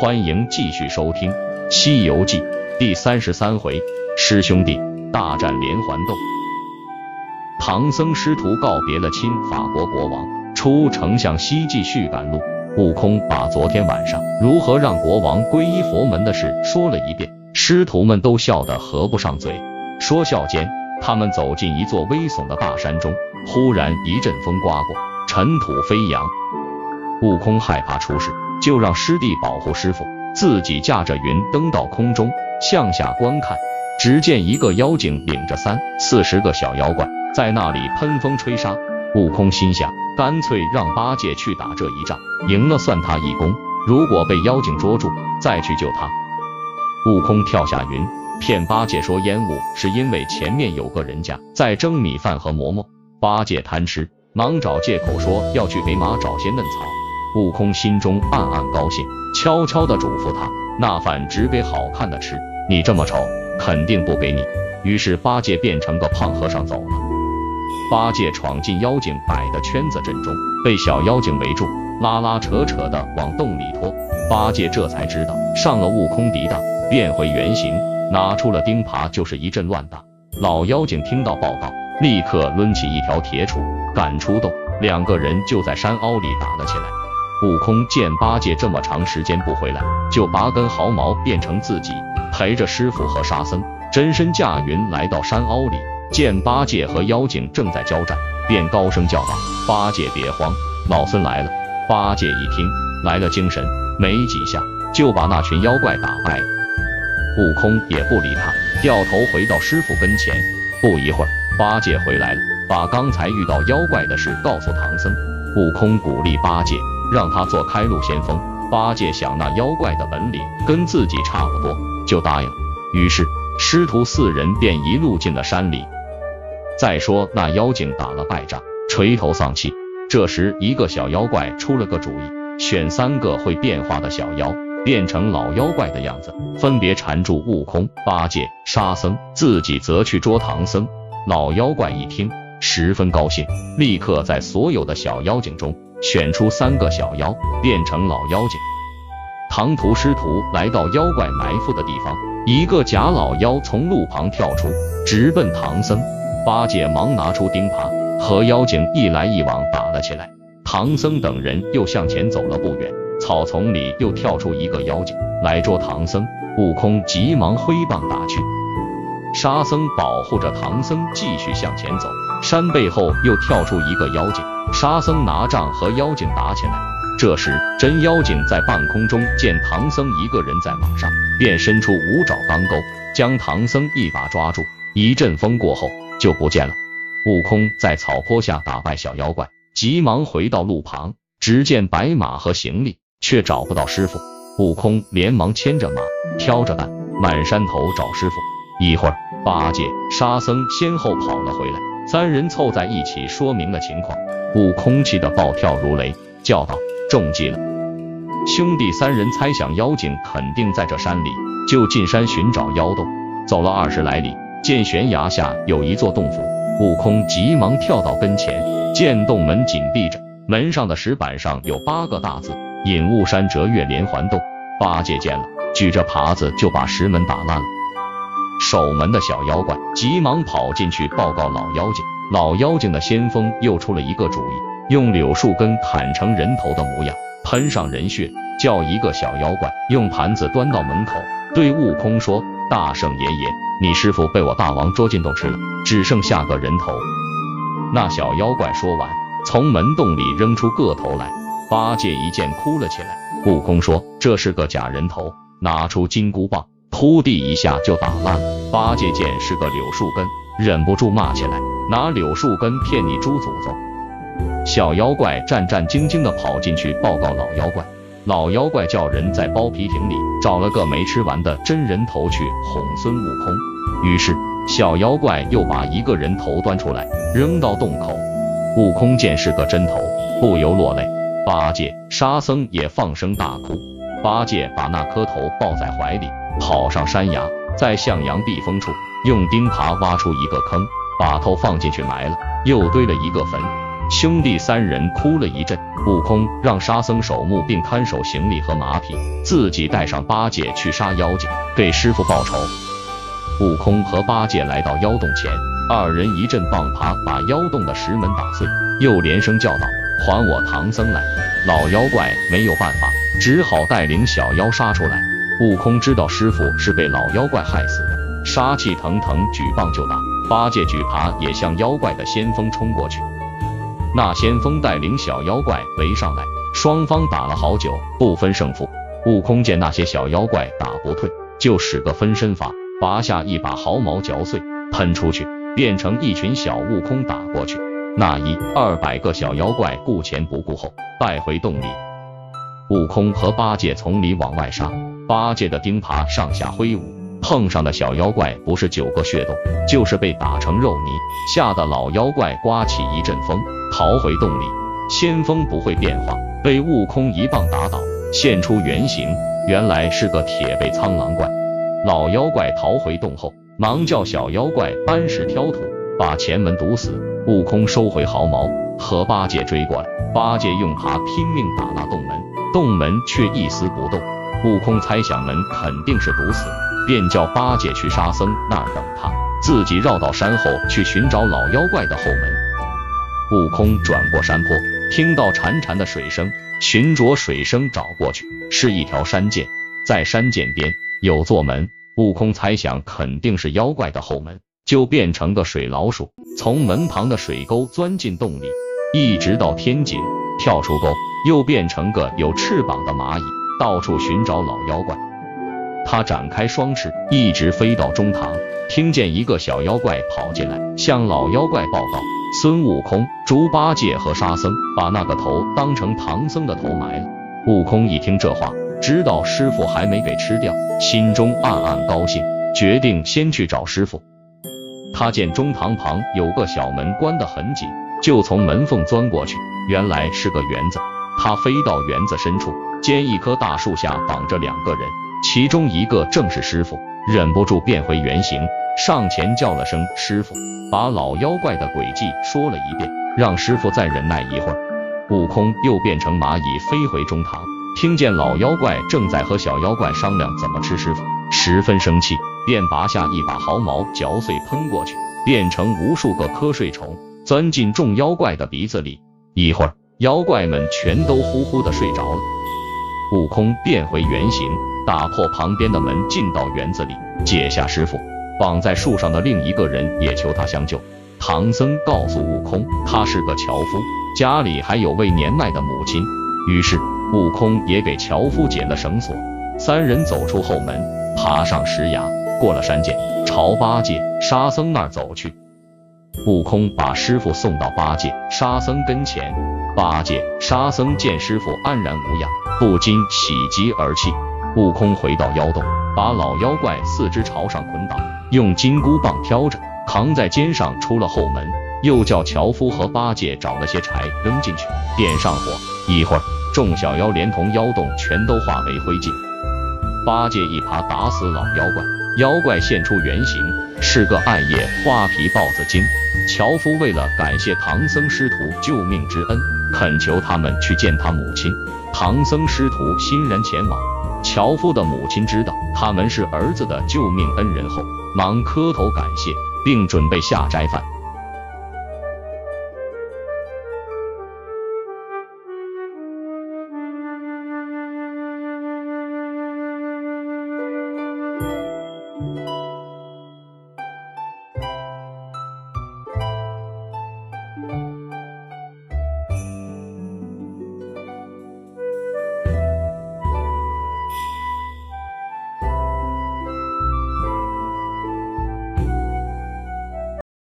欢迎继续收听《西游记》第三十三回：师兄弟大战连环斗。唐僧师徒告别了亲法国国王，出城向西继续赶路。悟空把昨天晚上如何让国王皈依佛门的事说了一遍，师徒们都笑得合不上嘴。说笑间，他们走进一座危耸的大山中，忽然一阵风刮过，尘土飞扬。悟空害怕出事，就让师弟保护师傅，自己驾着云登到空中，向下观看。只见一个妖精领着三四十个小妖怪在那里喷风吹沙。悟空心想，干脆让八戒去打这一仗，赢了算他一功；如果被妖精捉住，再去救他。悟空跳下云，骗八戒说烟雾是因为前面有个人家在蒸米饭和馍馍。八戒贪吃，忙找借口说要去给马找些嫩草。悟空心中暗暗高兴，悄悄地嘱咐他：“那饭只给好看的吃，你这么丑，肯定不给你。”于是八戒变成个胖和尚走了。八戒闯进妖精摆的圈子阵中，被小妖精围住，拉拉扯扯的往洞里拖。八戒这才知道上了悟空敌当，变回原形，拿出了钉耙就是一阵乱打。老妖精听到报告，立刻抡起一条铁杵赶出洞，两个人就在山凹里打了起来。悟空见八戒这么长时间不回来，就拔根毫毛变成自己，陪着师傅和沙僧，真身驾云来到山凹里。见八戒和妖精正在交战，便高声叫道：“八戒别慌，老孙来了。”八戒一听来了精神，没几下就把那群妖怪打败了。悟空也不理他，掉头回到师傅跟前。不一会儿，八戒回来了，把刚才遇到妖怪的事告诉唐僧。悟空鼓励八戒。让他做开路先锋。八戒想那妖怪的本领跟自己差不多，就答应了。于是师徒四人便一路进了山里。再说那妖精打了败仗，垂头丧气。这时一个小妖怪出了个主意，选三个会变化的小妖，变成老妖怪的样子，分别缠住悟空、八戒、沙僧，自己则去捉唐僧。老妖怪一听，十分高兴，立刻在所有的小妖精中。选出三个小妖，变成老妖精。唐突师徒来到妖怪埋伏的地方，一个假老妖从路旁跳出，直奔唐僧。八戒忙拿出钉耙，和妖精一来一往打了起来。唐僧等人又向前走了不远，草丛里又跳出一个妖精来捉唐僧。悟空急忙挥棒打去，沙僧保护着唐僧继续向前走。山背后又跳出一个妖精。沙僧拿杖和妖精打起来，这时真妖精在半空中见唐僧一个人在马上，便伸出五爪钢钩，将唐僧一把抓住。一阵风过后就不见了。悟空在草坡下打败小妖怪，急忙回到路旁，只见白马和行李，却找不到师傅。悟空连忙牵着马，挑着担，满山头找师傅。一会儿，八戒、沙僧先后跑了回来，三人凑在一起说明了情况。悟空气得暴跳如雷，叫道：“中计了！”兄弟三人猜想妖精肯定在这山里，就进山寻找妖洞。走了二十来里，见悬崖下有一座洞府，悟空急忙跳到跟前，见洞门紧闭着，门上的石板上有八个大字：“隐雾山折月连环洞。”八戒见了，举着耙子就把石门打烂了。守门的小妖怪急忙跑进去报告老妖精。老妖精的先锋又出了一个主意，用柳树根砍成人头的模样，喷上人血，叫一个小妖怪用盘子端到门口，对悟空说：“大圣爷爷，你师傅被我大王捉进洞吃了，只剩下个人头。”那小妖怪说完，从门洞里扔出个头来。八戒一见，哭了起来。悟空说：“这是个假人头。”拿出金箍棒，扑地一下就打烂了。八戒见是个柳树根。忍不住骂起来：“拿柳树根骗你猪祖宗！”小妖怪战战兢兢地跑进去报告老妖怪。老妖怪叫人在包皮亭里找了个没吃完的真人头去哄孙悟空。于是小妖怪又把一个人头端出来扔到洞口。悟空见是个真头，不由落泪。八戒、沙僧也放声大哭。八戒把那颗头抱在怀里，跑上山崖，在向阳避风处。用钉耙挖出一个坑，把头放进去埋了，又堆了一个坟。兄弟三人哭了一阵。悟空让沙僧守墓并看守行李和马匹，自己带上八戒去杀妖精，给师傅报仇。悟空和八戒来到妖洞前，二人一阵棒耙把妖洞的石门打碎，又连声叫道：“还我唐僧来！”老妖怪没有办法，只好带领小妖杀出来。悟空知道师傅是被老妖怪害死的，杀气腾腾，举棒就打。八戒举耙也向妖怪的先锋冲过去。那先锋带领小妖怪围上来，双方打了好久，不分胜负。悟空见那些小妖怪打不退，就使个分身法。拔下一把毫毛嚼碎，喷出去，变成一群小悟空打过去。那一二百个小妖怪顾前不顾后败回洞里。悟空和八戒从里往外杀，八戒的钉耙上下挥舞，碰上的小妖怪不是九个血洞，就是被打成肉泥，吓得老妖怪刮起一阵风，逃回洞里。先锋不会变化，被悟空一棒打倒，现出原形，原来是个铁背苍狼怪。老妖怪逃回洞后，忙叫小妖怪搬石挑土，把前门堵死。悟空收回毫毛，和八戒追过来。八戒用耙拼命打那洞门，洞门却一丝不动。悟空猜想门肯定是堵死，便叫八戒去沙僧那儿等他，自己绕到山后去寻找老妖怪的后门。悟空转过山坡，听到潺潺的水声，循着水声找过去，是一条山涧，在山涧边。有座门，悟空猜想肯定是妖怪的后门，就变成个水老鼠，从门旁的水沟钻进洞里，一直到天井，跳出沟，又变成个有翅膀的蚂蚁，到处寻找老妖怪。他展开双翅，一直飞到中堂，听见一个小妖怪跑进来，向老妖怪报告：孙悟空、猪八戒和沙僧把那个头当成唐僧的头埋了。悟空一听这话。知道师傅还没给吃掉，心中暗暗高兴，决定先去找师傅。他见中堂旁有个小门关得很紧，就从门缝钻过去，原来是个园子。他飞到园子深处，见一棵大树下绑着两个人，其中一个正是师傅，忍不住变回原形，上前叫了声师傅，把老妖怪的诡计说了一遍，让师傅再忍耐一会儿。悟空又变成蚂蚁飞回中堂。听见老妖怪正在和小妖怪商量怎么吃师傅，十分生气，便拔下一把毫毛嚼碎喷过去，变成无数个瞌睡虫，钻进众妖怪的鼻子里。一会儿，妖怪们全都呼呼的睡着了。悟空变回原形，打破旁边的门，进到园子里，解下师傅绑在树上的另一个人，也求他相救。唐僧告诉悟空，他是个樵夫，家里还有位年迈的母亲，于是。悟空也给樵夫解了绳索，三人走出后门，爬上石崖，过了山涧，朝八戒、沙僧那儿走去。悟空把师傅送到八戒、沙僧跟前，八戒、沙僧见师傅安然无恙，不禁喜极而泣。悟空回到妖洞，把老妖怪四肢朝上捆绑，用金箍棒挑着，扛在肩上出了后门，又叫樵夫和八戒找了些柴扔进去，点上火，一会儿。众小妖连同妖洞全都化为灰烬，八戒一耙打死老妖怪，妖怪现出原形，是个暗夜花皮豹子精。樵夫为了感谢唐僧师徒救命之恩，恳求他们去见他母亲。唐僧师徒欣然前往。樵夫的母亲知道他们是儿子的救命恩人后，忙磕头感谢，并准备下斋饭。